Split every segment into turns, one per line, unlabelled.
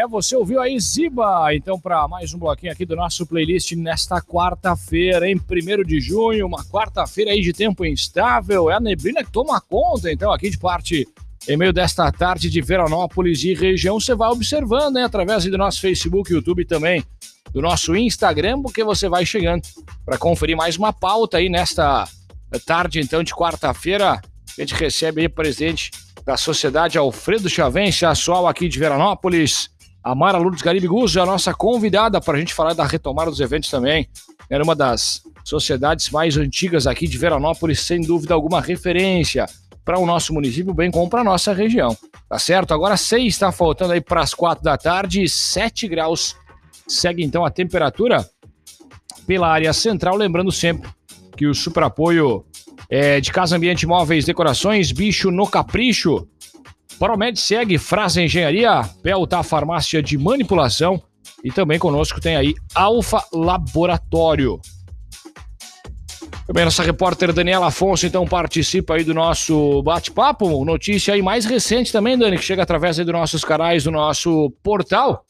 É, você ouviu aí Ziba, então, para mais um bloquinho aqui do nosso playlist nesta quarta-feira, em 1 de junho, uma quarta-feira aí de tempo instável. É a neblina que toma conta, então, aqui de parte, em meio desta tarde de Veranópolis e região, você vai observando, né, através do nosso Facebook, YouTube também, do nosso Instagram, porque você vai chegando para conferir mais uma pauta aí nesta tarde, então, de quarta-feira. A gente recebe aí presente da Sociedade Alfredo Chavense, a aqui de Veranópolis. A Mara Lourdes Garibe Guzzo é a nossa convidada para a gente falar da retomada dos eventos também. Era uma das sociedades mais antigas aqui de Veranópolis, sem dúvida alguma referência para o nosso município, bem como para a nossa região. Tá certo? Agora seis está faltando aí para as quatro da tarde, sete graus. Segue então a temperatura pela área central, lembrando sempre que o super apoio é, de Casa Ambiente Móveis Decorações, Bicho no Capricho. Promed segue Frase Engenharia, Pelta Farmácia de Manipulação e também conosco tem aí Alfa Laboratório. Também nossa repórter Daniela Afonso então participa aí do nosso bate-papo, notícia aí mais recente também, Dani, que chega através aí dos nossos canais do nosso portal.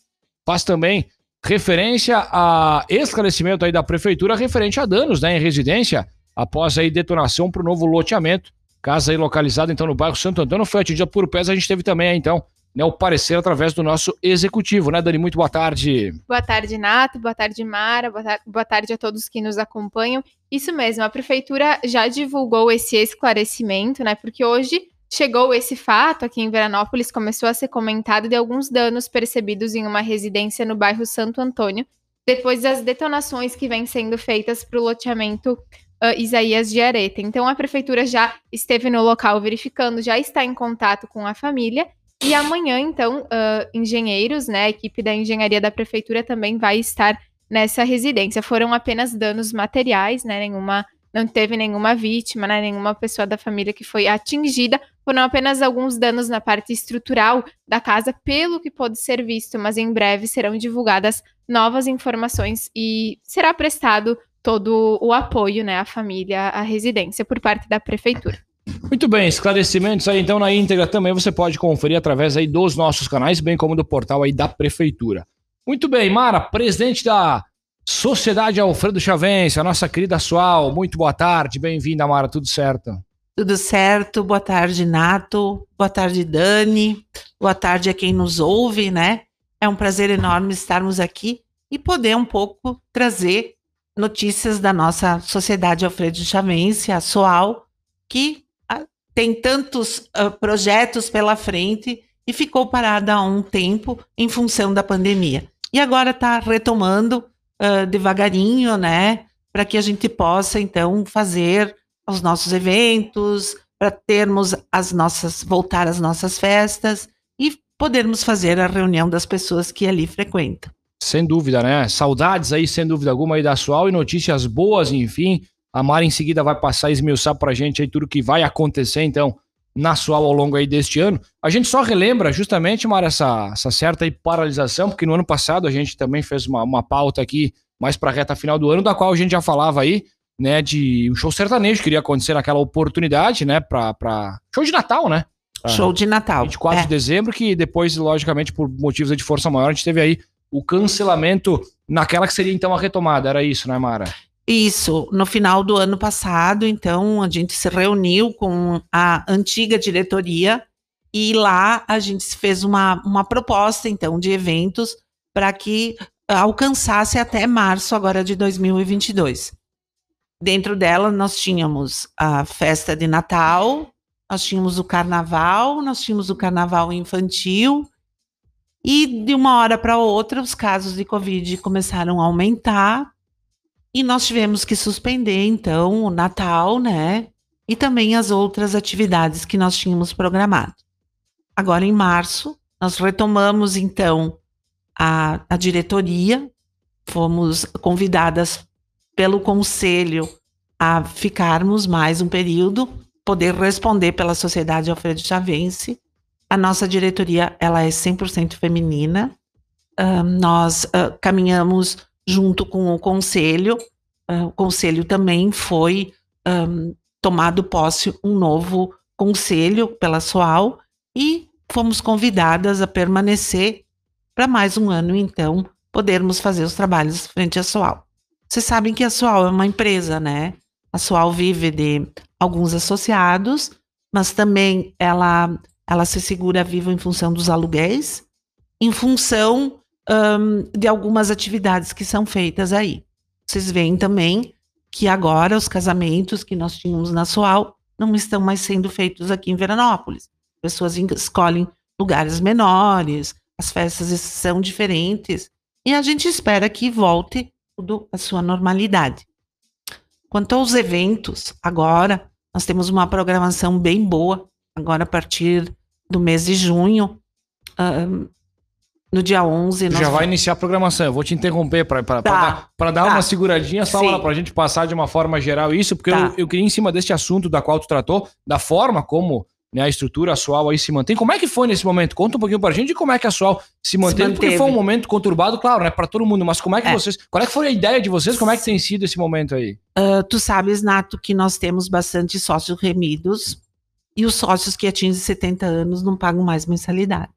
Faz também referência a esclarecimento aí da prefeitura referente a danos né, em residência após aí detonação para o novo loteamento. Casa aí localizada então no bairro Santo Antônio foi atingida por pés. A gente teve também então né, o parecer através do nosso executivo, né, Dani? Muito boa tarde.
Boa tarde, Nato. Boa tarde, Mara. Boa, boa tarde a todos que nos acompanham. Isso mesmo, a prefeitura já divulgou esse esclarecimento, né? Porque hoje chegou esse fato aqui em Veranópolis, começou a ser comentado de alguns danos percebidos em uma residência no bairro Santo Antônio, depois das detonações que vêm sendo feitas para o loteamento uh, Isaías de Areta. Então a prefeitura já esteve no local verificando, já está em contato com a família. E amanhã, então, uh, engenheiros, né, a equipe da engenharia da prefeitura também vai estar nessa residência. Foram apenas danos materiais, né, nenhuma, não teve nenhuma vítima, né, nenhuma pessoa da família que foi atingida. Foram apenas alguns danos na parte estrutural da casa, pelo que pode ser visto, mas em breve serão divulgadas novas informações e será prestado todo o apoio, né, à família, à residência por parte da prefeitura.
Muito bem, esclarecimentos aí então na íntegra também você pode conferir através aí dos nossos canais, bem como do portal aí da prefeitura. Muito bem, Mara, presidente da Sociedade Alfredo Chavense, a nossa querida Sual, muito boa tarde, bem-vinda Mara, tudo certo?
Tudo certo, boa tarde Nato, boa tarde Dani, boa tarde a quem nos ouve, né? É um prazer enorme estarmos aqui e poder um pouco trazer notícias da nossa Sociedade Alfredo Chavense, a SOAL, que uh, tem tantos uh, projetos pela frente e ficou parada há um tempo em função da pandemia. E agora está retomando uh, devagarinho, né, para que a gente possa, então, fazer os nossos eventos, para termos as nossas, voltar às nossas festas e podermos fazer a reunião das pessoas que ali frequentam.
Sem dúvida, né? Saudades aí, sem dúvida alguma, aí da Sual e notícias boas, enfim. A Mara em seguida vai passar a esmiuçar pra gente aí tudo que vai acontecer, então, na Sual ao longo aí deste ano. A gente só relembra justamente, Mara, essa, essa certa aí paralisação, porque no ano passado a gente também fez uma, uma pauta aqui mais pra reta final do ano, da qual a gente já falava aí, né, de um show sertanejo que iria acontecer naquela oportunidade, né, pra, pra... show de Natal, né?
Show de Natal.
24 é. de dezembro, que depois, logicamente, por motivos de força maior, a gente teve aí o cancelamento naquela que seria então a retomada. Era isso, né, Mara?
Isso, no final do ano passado, então, a gente se reuniu com a antiga diretoria e lá a gente fez uma, uma proposta, então, de eventos para que alcançasse até março agora de 2022. Dentro dela, nós tínhamos a festa de Natal, nós tínhamos o carnaval, nós tínhamos o carnaval infantil, e de uma hora para outra, os casos de Covid começaram a aumentar e nós tivemos que suspender, então, o Natal, né? E também as outras atividades que nós tínhamos programado. Agora, em março, nós retomamos, então, a, a diretoria, fomos convidadas pelo conselho a ficarmos mais um período, poder responder pela Sociedade Alfredo Chavense a nossa diretoria ela é 100% feminina. Uh, nós uh, caminhamos junto com o conselho. Uh, o conselho também foi um, tomado posse um novo conselho pela SOAL e fomos convidadas a permanecer para mais um ano, então, podermos fazer os trabalhos frente à Sual. Vocês sabem que a Sual é uma empresa, né? A Sual vive de alguns associados, mas também ela, ela se segura viva em função dos aluguéis, em função um, de algumas atividades que são feitas aí. Vocês veem também que agora os casamentos que nós tínhamos na Sual não estão mais sendo feitos aqui em Veranópolis. Pessoas escolhem lugares menores, as festas são diferentes, e a gente espera que volte tudo à sua normalidade. Quanto aos eventos, agora nós temos uma programação bem boa, agora a partir do mês de junho, no dia 11.
Já vai iniciar a programação. Eu vou te interromper para tá, dar, pra dar tá. uma seguradinha só para a gente passar de uma forma geral isso, porque tá. eu, eu queria, em cima deste assunto da qual tu tratou, da forma como né, a estrutura atual aí se mantém. Como é que foi nesse momento? Conta um pouquinho para a gente de como é que a atual se manteve, se porque foi um momento conturbado, claro, né, para todo mundo, mas como é que é. vocês, qual é que foi a ideia de vocês, como é que tem sido esse momento aí?
Uh, tu sabes, Nato, que nós temos bastante sócios remidos e os sócios que atingem 70 anos não pagam mais mensalidade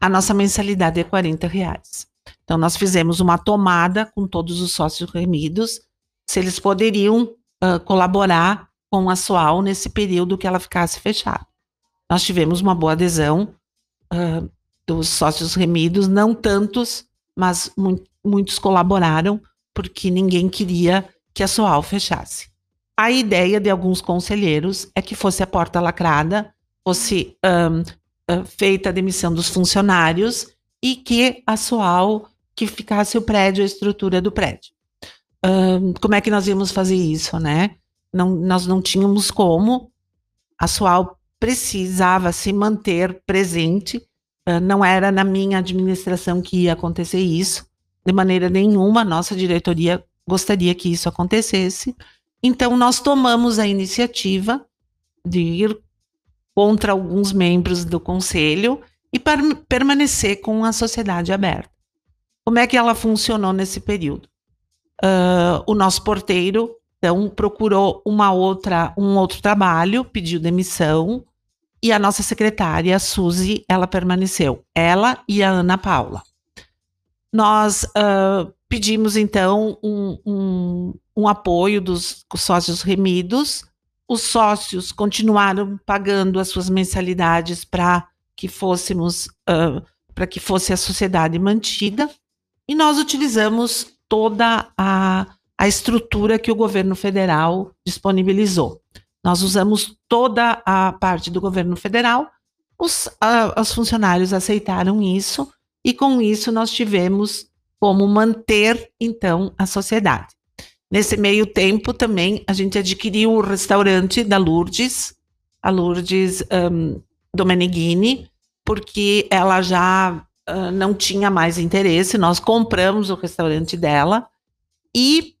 a nossa mensalidade é 40 reais. Então, nós fizemos uma tomada com todos os sócios remidos, se eles poderiam uh, colaborar com a SOAL nesse período que ela ficasse fechada. Nós tivemos uma boa adesão uh, dos sócios remidos, não tantos, mas mu muitos colaboraram, porque ninguém queria que a SOAL fechasse. A ideia de alguns conselheiros é que fosse a porta lacrada, fosse um, feita a demissão dos funcionários e que a SOAL que ficasse o prédio, a estrutura do prédio. como é que nós íamos fazer isso, né? Não, nós não tínhamos como. A SOAL precisava se manter presente. Uh, não era na minha administração que ia acontecer isso. De maneira nenhuma, nossa diretoria gostaria que isso acontecesse. Então, nós tomamos a iniciativa de ir contra alguns membros do conselho e per permanecer com a sociedade aberta. Como é que ela funcionou nesse período? Uh, o nosso porteiro então procurou uma outra um outro trabalho, pediu demissão e a nossa secretária, a Suzy, ela permaneceu, ela e a Ana Paula. Nós uh, pedimos então um, um, um apoio dos sócios remidos. Os sócios continuaram pagando as suas mensalidades para que fôssemos uh, para que fosse a sociedade mantida. E nós utilizamos toda a, a estrutura que o governo federal disponibilizou. Nós usamos toda a parte do governo federal, os, os funcionários aceitaram isso e com isso nós tivemos como manter então a sociedade. Nesse meio tempo também a gente adquiriu o restaurante da Lourdes, a Lourdes um, porque ela já uh, não tinha mais interesse, nós compramos o restaurante dela e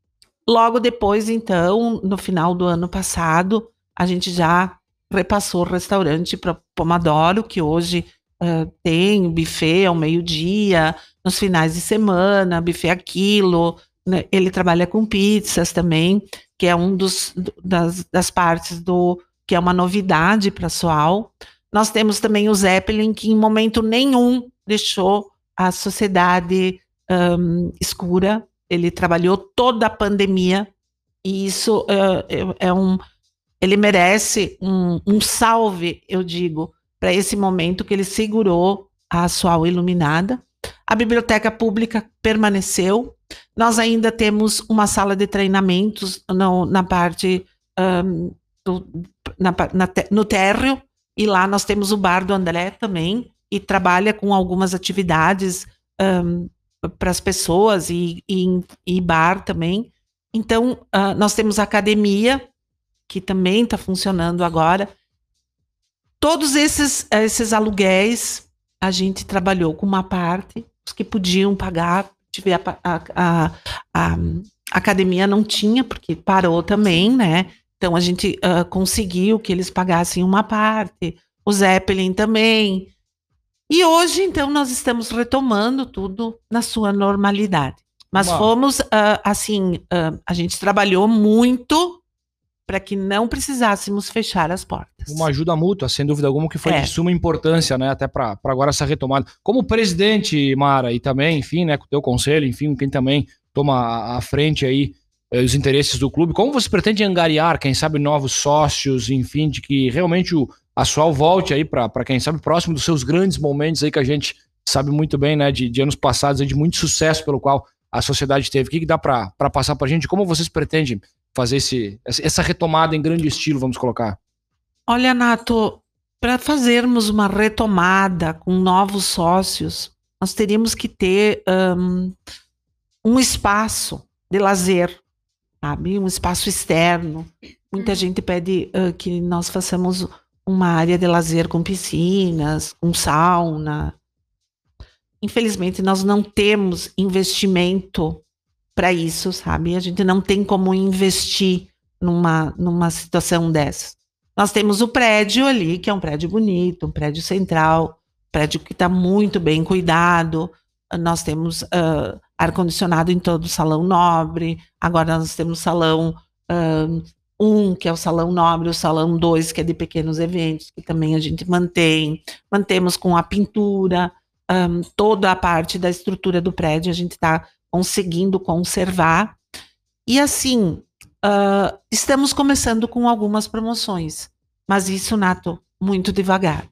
logo depois, então, no final do ano passado, a gente já repassou o restaurante para Pomodoro, que hoje uh, tem buffet ao meio-dia, nos finais de semana, buffet a quilo, né, ele trabalha com pizzas também, que é um dos das, das partes do que é uma novidade para a Soal. Nós temos também o Zeppelin, que em momento nenhum deixou a sociedade um, escura. Ele trabalhou toda a pandemia e isso uh, é um. Ele merece um, um salve, eu digo, para esse momento que ele segurou a Soal iluminada. A biblioteca pública permaneceu, nós ainda temos uma sala de treinamentos no, na parte um, do, na, na, no térreo, e lá nós temos o bar do André também, e trabalha com algumas atividades um, para as pessoas e, e, e, bar também. Então, uh, nós temos a academia, que também está funcionando agora. Todos esses, esses aluguéis, a gente trabalhou com uma parte, os que podiam pagar tive a, a, a, a, academia não tinha, porque parou também, né? Então a gente uh, conseguiu que eles pagassem uma parte, o Zeppelin também. E hoje, então, nós estamos retomando tudo na sua normalidade. Mas Uau. fomos, uh, assim, uh, a gente trabalhou muito para que não precisássemos fechar as portas.
Uma ajuda mútua, sem dúvida alguma, que foi
É.
de suma importância, né? Até para agora essa retomada. Como presidente, Mara, e também, enfim, né, com o teu conselho, enfim, quem também toma a- à frente aí eh, os interesses do clube, como você pretende angariar, quem sabe, novos sócios, enfim, de que realmente o a Sual volte aí para quem sabe próximo dos seus grandes momentos aí que a gente sabe muito bem, né, de, de anos passados, aí, de muito sucesso pelo qual a sociedade teve. O que, que dá para passar para a gente? Como vocês pretendem fazer esse, essa retomada em grande estilo, vamos colocar?
Olha, Nato, para fazermos uma retomada com novos sócios, nós teríamos que ter ahn, um espaço de lazer, sabe? Um espaço externo. Muita
Uhum.
gente pede ah, que nós façamos uma área de lazer com piscinas, com sauna. Infelizmente, nós não temos investimento para isso, sabe? A gente não tem como investir numa, numa situação dessa. Nós temos o prédio ali, que é um prédio bonito, um prédio central, prédio que está muito bem cuidado. Nós temos ah, ar-condicionado em todo o salão nobre. Agora nós temos salão ah, um, que é o salão nobre, o salão dois, que é de pequenos eventos, que também a gente mantém. Mantemos com a pintura, ah, toda a parte da estrutura do prédio, a gente está conseguindo conservar. E assim, ah, estamos começando com algumas promoções, mas isso, Nato, muito devagar.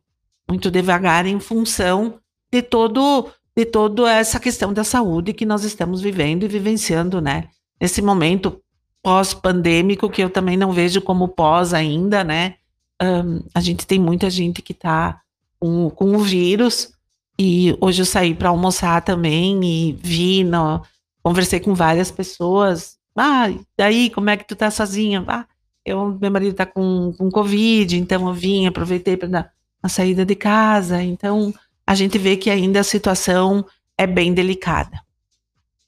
Muito devagar em função de todo de toda essa questão da saúde que nós estamos vivendo e vivenciando, né? Nesse momento pós-pandêmico, que eu também não vejo como pós ainda, né? Ahn, a gente tem muita gente que está com, com o vírus, e hoje eu saí para almoçar também e vi, no, conversei com várias pessoas. Ah, daí, como é que tu tá sozinha? Ah, eu, meu marido tá com, com Covid, então eu vim, aproveitei para dar a saída de casa. Então, a gente vê que ainda a situação é bem delicada.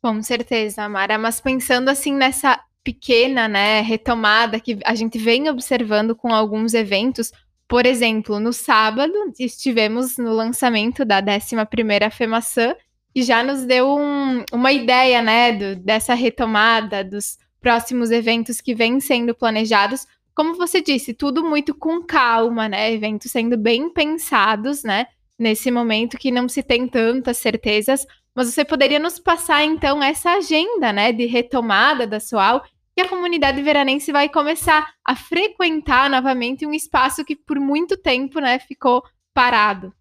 Com certeza, Mara. Mas pensando assim nessa pequena, né, retomada que a gente vem observando com alguns eventos, por exemplo, no sábado estivemos no lançamento da 11ª FEMAÇã e já nos deu um- uma ideia, né, do- dessa retomada dos próximos eventos que vêm sendo planejados. Como você disse, tudo muito com calma, né, eventos sendo bem pensados, né, nesse momento que não se tem tantas certezas, mas você poderia nos passar, então, essa agenda, né, de retomada da Soal, que a comunidade veranense vai começar a frequentar novamente um espaço que por muito tempo, né, ficou parado.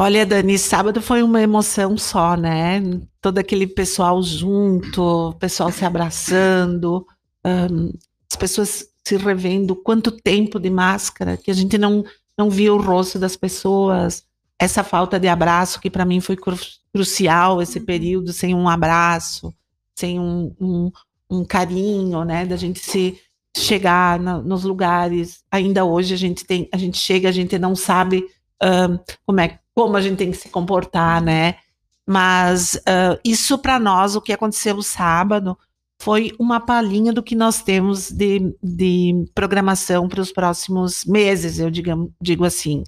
Olha, Dani, sábado foi uma emoção só, né? Todo aquele pessoal junto, pessoal se abraçando, ahn, as pessoas se revendo, quanto tempo de máscara, que a gente não, não via o rosto das pessoas, essa falta de abraço, que para mim foi cru- crucial, esse período sem um abraço, sem um, um, um carinho, né? Da gente se chegar na- nos lugares. Ainda hoje a gente tem, a gente chega, a gente não sabe como é como a gente tem que se comportar, né? Mas ah, isso para nós, o que aconteceu sábado, foi uma palhinha do que nós temos de, de programação para os próximos meses, eu digo, digo assim.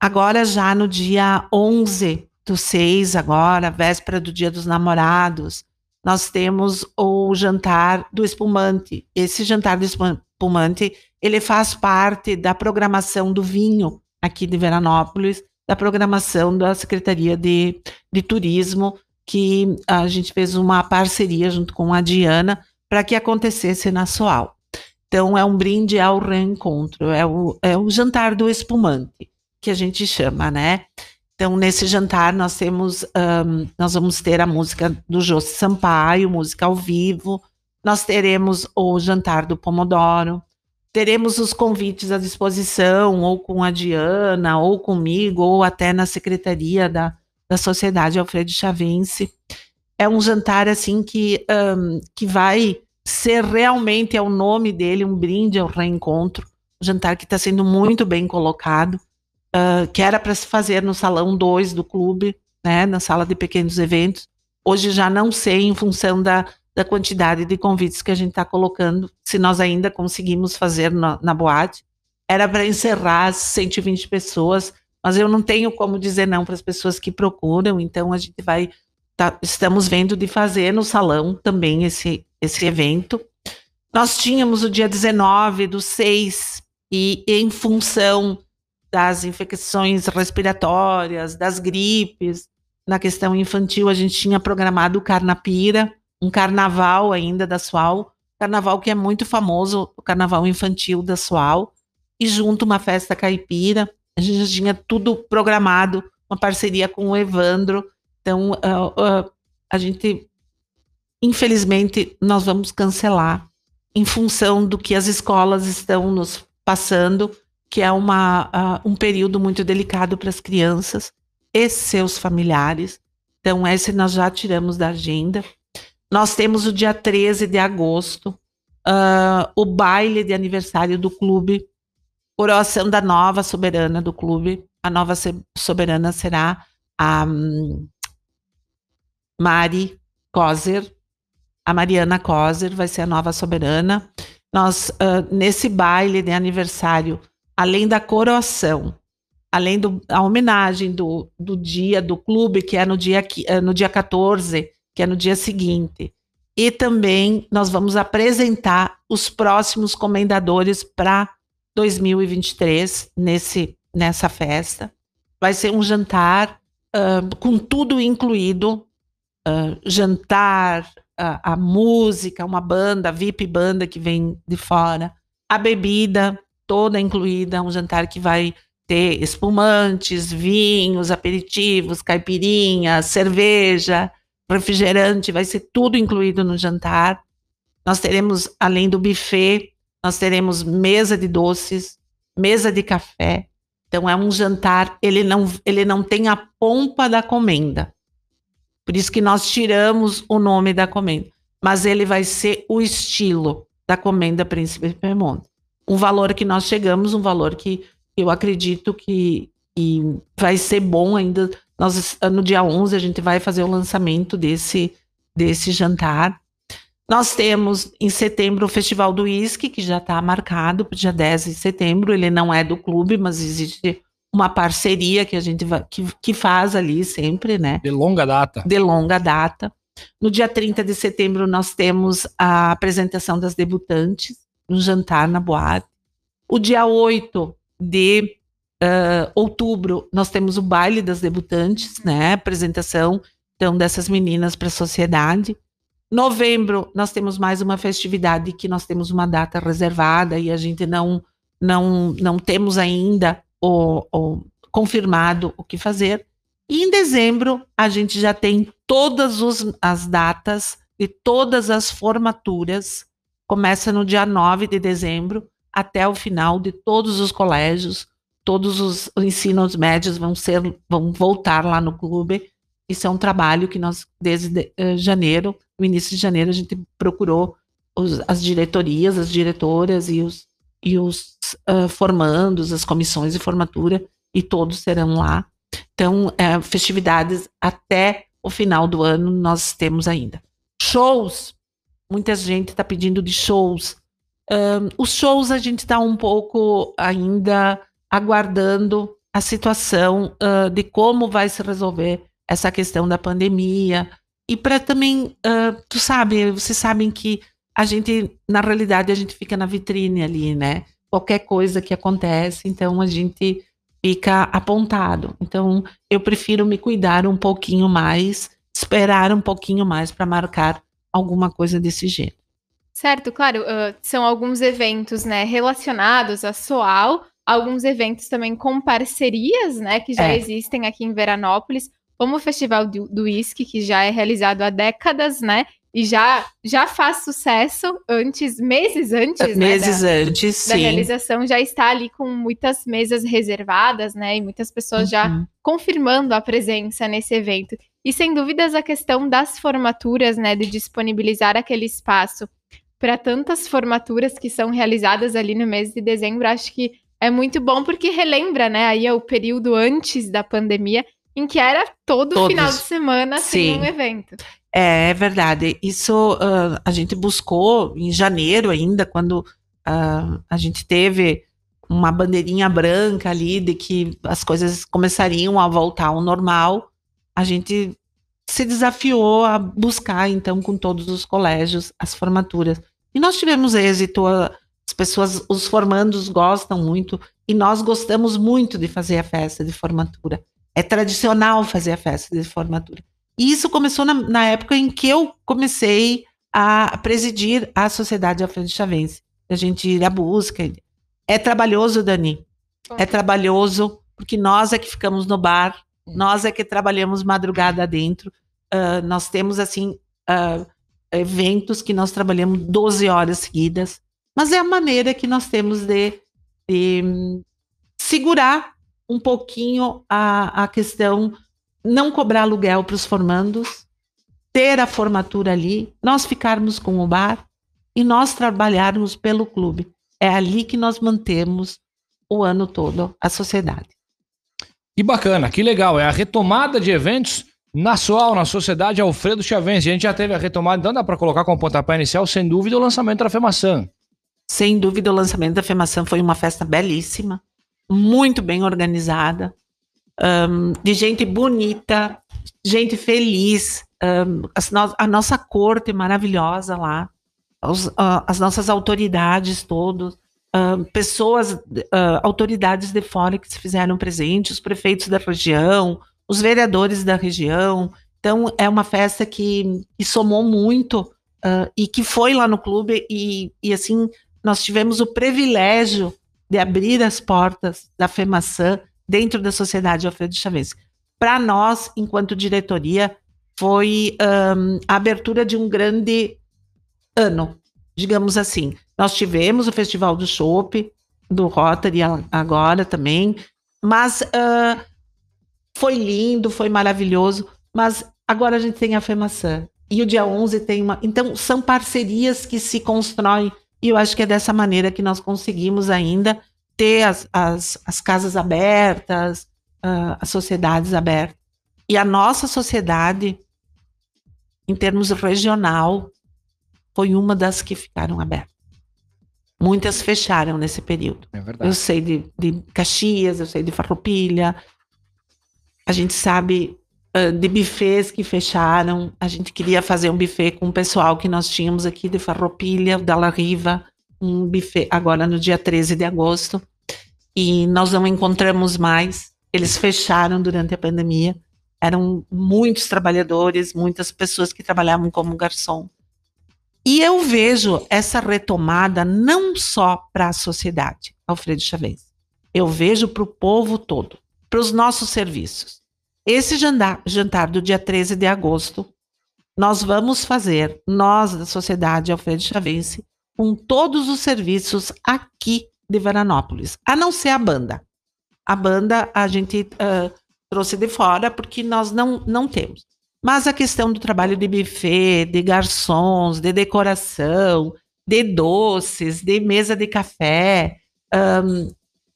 Agora, já no dia 11 do 6, agora, véspera do Dia dos Namorados, nós temos o jantar do espumante. Esse jantar do espumante, ele faz parte da programação do vinho aqui de Veranópolis, da programação da Secretaria de, de Turismo, que a gente fez uma parceria junto com a Diana para que acontecesse na Soal. Então, é um brinde ao reencontro, é o, é o jantar do espumante, que a gente chama, né? Então, nesse jantar, nós temos, ahn, nós vamos ter a música do José Sampaio, música ao vivo, nós teremos o jantar do Pomodoro, teremos os convites à disposição, ou com a Diana, ou comigo, ou até na secretaria da, da Sociedade Alfredo Chavense. É um jantar, assim, que, ahn, que vai ser realmente, é o nome dele, um brinde ao reencontro, um jantar que está sendo muito bem colocado, ah, que era para se fazer no salão 2 do clube, né, na sala de pequenos eventos. Hoje já não sei, em função da, da quantidade de convites que a gente está colocando, se nós ainda conseguimos fazer na, na boate. Era para encerrar as 120 pessoas, mas eu não tenho como dizer não para as pessoas que procuram, então a gente vai. tá- estamos vendo de fazer no salão também esse, esse evento. Nós tínhamos o dia 19 do 6, e em função das infecções respiratórias, das gripes, na questão infantil, a gente tinha programado o Carnapira, um carnaval ainda da Sual, carnaval que é muito famoso, o carnaval infantil da Sual, e junto uma festa caipira. A gente já tinha tudo programado, uma parceria com o Evandro. Então, uh, uh, a gente, infelizmente, nós vamos cancelar em função do que as escolas estão nos passando, que é uma, uh, um período muito delicado para as crianças e seus familiares. Então, esse nós já tiramos da agenda. Nós temos o dia 13 de agosto, uh, o baile de aniversário do clube, coroação da nova soberana do clube. A nova soberana será a um, Mari Kozer, a Mariana Kozer vai ser a nova soberana. Nós, uh, nesse baile de aniversário, além da coroação, além da homenagem do, do dia do clube, que é no dia, eh, no dia 14, que é no dia seguinte, e também nós vamos apresentar os próximos comendadores para 2023 nesse, nessa festa. Vai ser um jantar uh, com tudo incluído, uh, jantar, a, a música, uma banda, VIP banda que vem de fora, a bebida toda incluída, um jantar que vai ter espumantes, vinhos, aperitivos, caipirinha, cerveja, refrigerante, vai ser tudo incluído no jantar. Nós teremos, além do buffet, nós teremos mesa de doces, mesa de café. Então é um jantar, ele não, ele não tem a pompa da comenda. Por isso que nós tiramos o nome da comenda. Mas ele vai ser o estilo da comenda Príncipe Piemonte. Um valor que nós chegamos, um valor que eu acredito que, que vai ser bom ainda. Nós, no dia 11, a gente vai fazer o lançamento desse, desse jantar. Nós temos em setembro o Festival do Whisky, que já está marcado para o dia 10 de setembro. Ele não é do clube, mas existe uma parceria que a gente vai, que, que faz ali sempre, né?
De longa data.
De longa data. No dia 30 de setembro, nós temos a apresentação das debutantes, um jantar na boate. O dia 8 de uh, outubro, nós temos o baile das debutantes, né? Apresentação, então, dessas meninas para a sociedade. Novembro, nós temos mais uma festividade que nós temos uma data reservada e a gente não, não, não temos ainda o, o, confirmado o que fazer. E em dezembro, a gente já tem todas os, as datas e todas as formaturas. Começa no dia 9 de dezembro até o final de todos os colégios, todos os ensinos médios vão ser vão voltar lá no clube. Isso é um trabalho que nós desde uh, janeiro, no início de janeiro, a gente procurou os, as diretorias, as diretoras e os e os uh, formandos, as comissões de formatura, e todos serão lá. Então, é, festividades até o final do ano nós temos ainda. Shows, muita gente está pedindo de shows. Um, os shows a gente está um pouco ainda aguardando a situação uh, de como vai se resolver essa questão da pandemia. E para também, uh, tu sabe, vocês sabem que a gente, na realidade, a gente fica na vitrine ali, né? Qualquer coisa que acontece, então a gente fica apontado. Então, eu prefiro me cuidar um pouquinho mais, esperar um pouquinho mais para marcar alguma coisa desse jeito.
Certo, claro, uh, são alguns eventos, né, relacionados a Soal, alguns eventos também com parcerias, né, que já é. existem aqui em Veranópolis, como o Festival do, do Whisky, que já é realizado há décadas, né, e já, já faz sucesso antes, meses antes,
meses
né,
da, antes,
da realização, já está ali com muitas mesas reservadas, né, e muitas pessoas uhum. já confirmando a presença nesse evento. E sem dúvidas a questão das formaturas, né, de disponibilizar aquele espaço para tantas formaturas que são realizadas ali no mês de dezembro, acho que é muito bom porque relembra, né, aí é o período antes da pandemia em que era todo Todos. final de semana assim, um evento.
É, é verdade. Isso uh, a gente buscou em janeiro ainda, quando uh, a gente teve uma bandeirinha branca ali de que as coisas começariam a voltar ao normal. A gente se desafiou a buscar, então, com todos os colégios, as formaturas. E nós tivemos êxito, as pessoas, os formandos gostam muito, e nós gostamos muito de fazer a festa de formatura. É tradicional fazer a festa de formatura. E isso começou na, na época em que eu comecei a presidir a Sociedade Alfredo Chavense. A gente ir à busca. É trabalhoso, Dani. É trabalhoso, porque nós é que ficamos no bar. Nós é que trabalhamos madrugada dentro. Uh, nós temos, assim, uh, eventos que nós trabalhamos 12 horas seguidas. Mas é a maneira que nós temos de, de um, segurar um pouquinho a, a questão, não cobrar aluguel para os formandos, ter a formatura ali, nós ficarmos com o bar e nós trabalharmos pelo clube. É ali que nós mantemos o ano todo a sociedade.
Que bacana, que legal. É a retomada de eventos na SOAL, na Sociedade Alfredo Chavense. A gente já teve a retomada, então dá para colocar como pontapé inicial, sem dúvida, o lançamento da FEMAçã.
Sem dúvida, o lançamento da FEMAçã foi uma festa belíssima, muito bem organizada, um, de gente bonita, gente feliz, um, a nossa corte maravilhosa lá, os, uh, as nossas autoridades todos, uh, pessoas, uh, autoridades de fora que se fizeram presentes, os prefeitos da região, os vereadores da região. Então, é uma festa que, que somou muito e que foi lá no clube e, e, assim, nós tivemos o privilégio de abrir as portas da FEMAÇã dentro da Sociedade Alfredo Chaves. Para nós, enquanto diretoria, foi um, a abertura de um grande ano, digamos assim. Nós tivemos o Festival do Chopp, do Rotary agora também, mas uh, foi lindo, foi maravilhoso, mas agora a gente tem a FEMAÇã, e o dia 11 tem uma... Então, são parcerias que se constroem, e eu acho que é dessa maneira que nós conseguimos ainda ter as, as, as casas abertas, uh, as sociedades abertas. E a nossa sociedade, em termos regional, foi uma das que ficaram abertas. Muitas fecharam nesse período. É verdade. Eu sei de, de Caxias, eu sei de Farroupilha. A gente sabe uh, de bufês que fecharam. A gente queria fazer um buffet com o pessoal que nós tínhamos aqui de Farroupilha, da La Riva, um buffet agora no dia 13 de agosto. E nós não encontramos mais. Eles fecharam durante a pandemia eram muitos trabalhadores, muitas pessoas que trabalhavam como garçom. E eu vejo essa retomada não só para a sociedade, Alfredo Chavez. Eu vejo para o povo todo, para os nossos serviços. Esse jantar, jantar do dia 13 de agosto, nós vamos fazer, nós da Sociedade Alfredo Chavense, com todos os serviços aqui de Veranópolis, a não ser a banda. A banda a gente uh, trouxe de fora porque nós não, não temos. Mas a questão do trabalho de buffet, de garçons, de decoração, de doces, de mesa de café, um,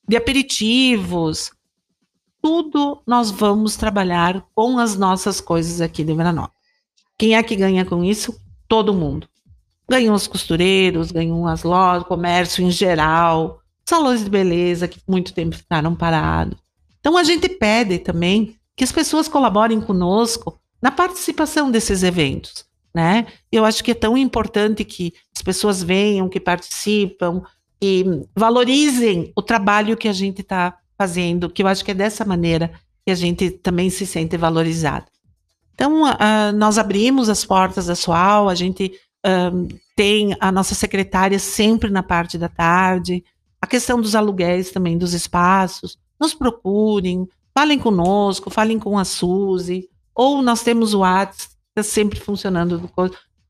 de aperitivos, tudo nós vamos trabalhar com as nossas coisas aqui de Veranópolis. Quem é que ganha com isso? Todo mundo. Ganham os costureiros, ganham as lojas, comércio em geral, salões de beleza que muito tempo ficaram parados. Então a gente pede também que as pessoas colaborem conosco na participação desses eventos, né? Eu acho que é tão importante que as pessoas venham, que participam e valorizem o trabalho que a gente está fazendo, que eu acho que é dessa maneira que a gente também se sente valorizado. Então, uh, nós abrimos as portas da SUAL, a gente tem a nossa secretária sempre na parte da tarde, a questão dos aluguéis também dos espaços, nos procurem, falem conosco, falem com a Suzy, ou nós temos o WhatsApp, sempre funcionando.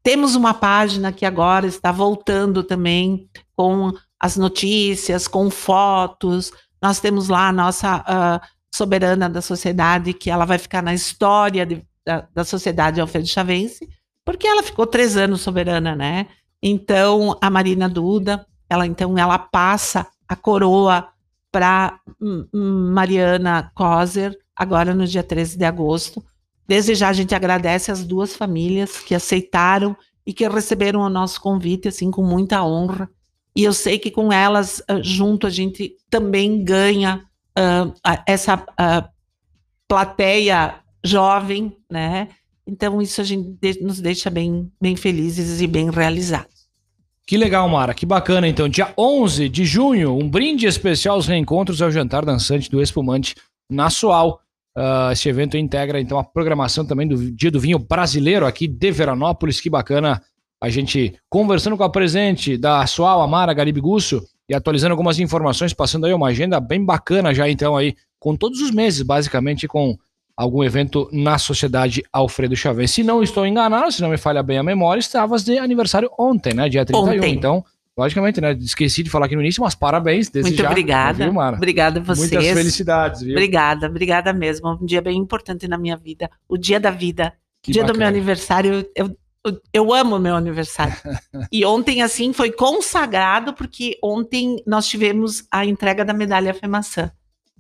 Temos uma página que agora está voltando também com as notícias, com fotos. Nós temos lá a nossa uh, soberana da sociedade, que ela vai ficar na história de, da, da sociedade Alfredo Chavense, porque ela ficou três anos soberana, né? Então, a Marina Duda, ela então ela passa a coroa para Mariana Coser, agora no dia 13 de agosto. Desde já a gente agradece as duas famílias que aceitaram e que receberam o nosso convite assim com muita honra. E eu sei que com elas ah, junto a gente também ganha uh, essa uh, plateia jovem, né? Então isso a gente nos deixa bem, bem felizes e bem realizados.
Que legal, Mara, que bacana. Então, dia 11 de junho, um brinde especial aos reencontros ao jantar dançante do Espumante na. Uh, esse evento integra, então, a programação também do Dia do Vinho Brasileiro aqui de Veranópolis. Que bacana a gente conversando com a presente da Sual, Amara Garibe Gusso, e atualizando algumas informações, passando aí uma agenda bem bacana já, então, aí, com todos os meses, basicamente, com algum evento na Sociedade Alfredo Chavez. Se não estou enganado, se não me falha bem a memória, estavas de aniversário ontem, né? Dia 31. Ontem. Então, logicamente, né? Esqueci de falar aqui no início, mas parabéns desde
Muito
já.
obrigada. Viu? Obrigada a vocês.
Muitas felicidades, viu?
Obrigada, obrigada mesmo. Um dia bem importante na minha vida. O dia da vida. Que dia bacana. do meu aniversário. Eu, eu, eu amo meu aniversário. e ontem, assim, foi consagrado, porque ontem nós tivemos a entrega da medalha FEMAÇã.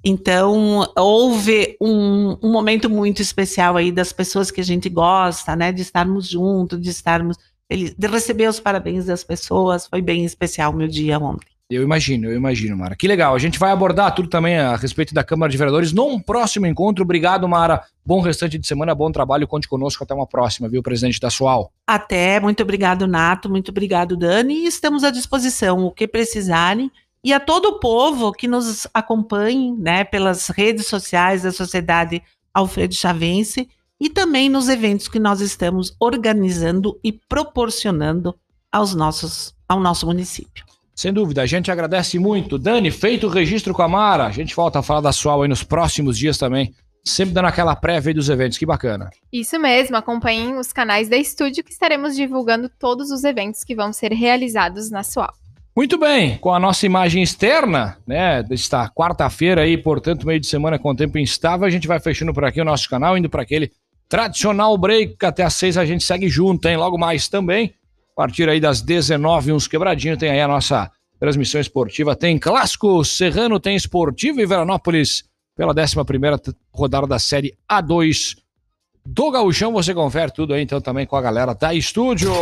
Então, houve um, um, momento muito especial aí das pessoas que a gente gosta, né? De estarmos juntos, de estarmos. De receber os parabéns das pessoas. Foi bem especial o meu dia ontem.
Eu imagino, eu imagino, Mara. Que legal. A gente vai abordar tudo também a respeito da Câmara de Vereadores num próximo encontro. Obrigado, Mara. Bom restante de semana, bom trabalho. Conte conosco até uma próxima, viu, presidente da SUAL?
Até. Muito obrigado, Nato. Muito obrigado, Dani. E estamos à disposição. O que precisarem e a todo o povo que nos acompanhe né, pelas redes sociais da Sociedade Alfredo Chavense e também nos eventos que nós estamos organizando e proporcionando aos nossos, ao nosso município.
Sem dúvida, a gente agradece muito. Dani, feito o registro com a Mara, a gente volta a falar da SUAL aí nos próximos dias também, sempre dando aquela prévia dos eventos, que bacana.
Isso mesmo, acompanhem os canais da Estúdio que estaremos divulgando todos os eventos que vão ser realizados na SUAL.
Muito bem, com a nossa imagem externa, né, desta quarta-feira aí, portanto, meio de semana com tempo instável, a gente vai fechando por aqui o nosso canal, indo para aquele tradicional break, até às seis a gente segue junto, hein, logo mais também, a partir aí das 19 uns quebradinhos, tem aí a nossa transmissão esportiva, tem Clássico Serrano, tem Esportivo e Veranópolis, pela 11 primeira rodada da Série A2 do Gauchão, você confere tudo aí, então, também com a galera da Estúdio.